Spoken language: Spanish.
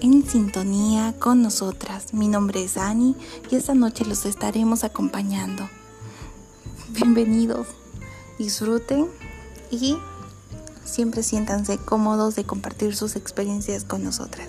en sintonía con nosotras. Mi nombre es Ani y esta noche los estaremos acompañando. Bienvenidos, disfruten y siempre siéntanse cómodos de compartir sus experiencias con nosotras.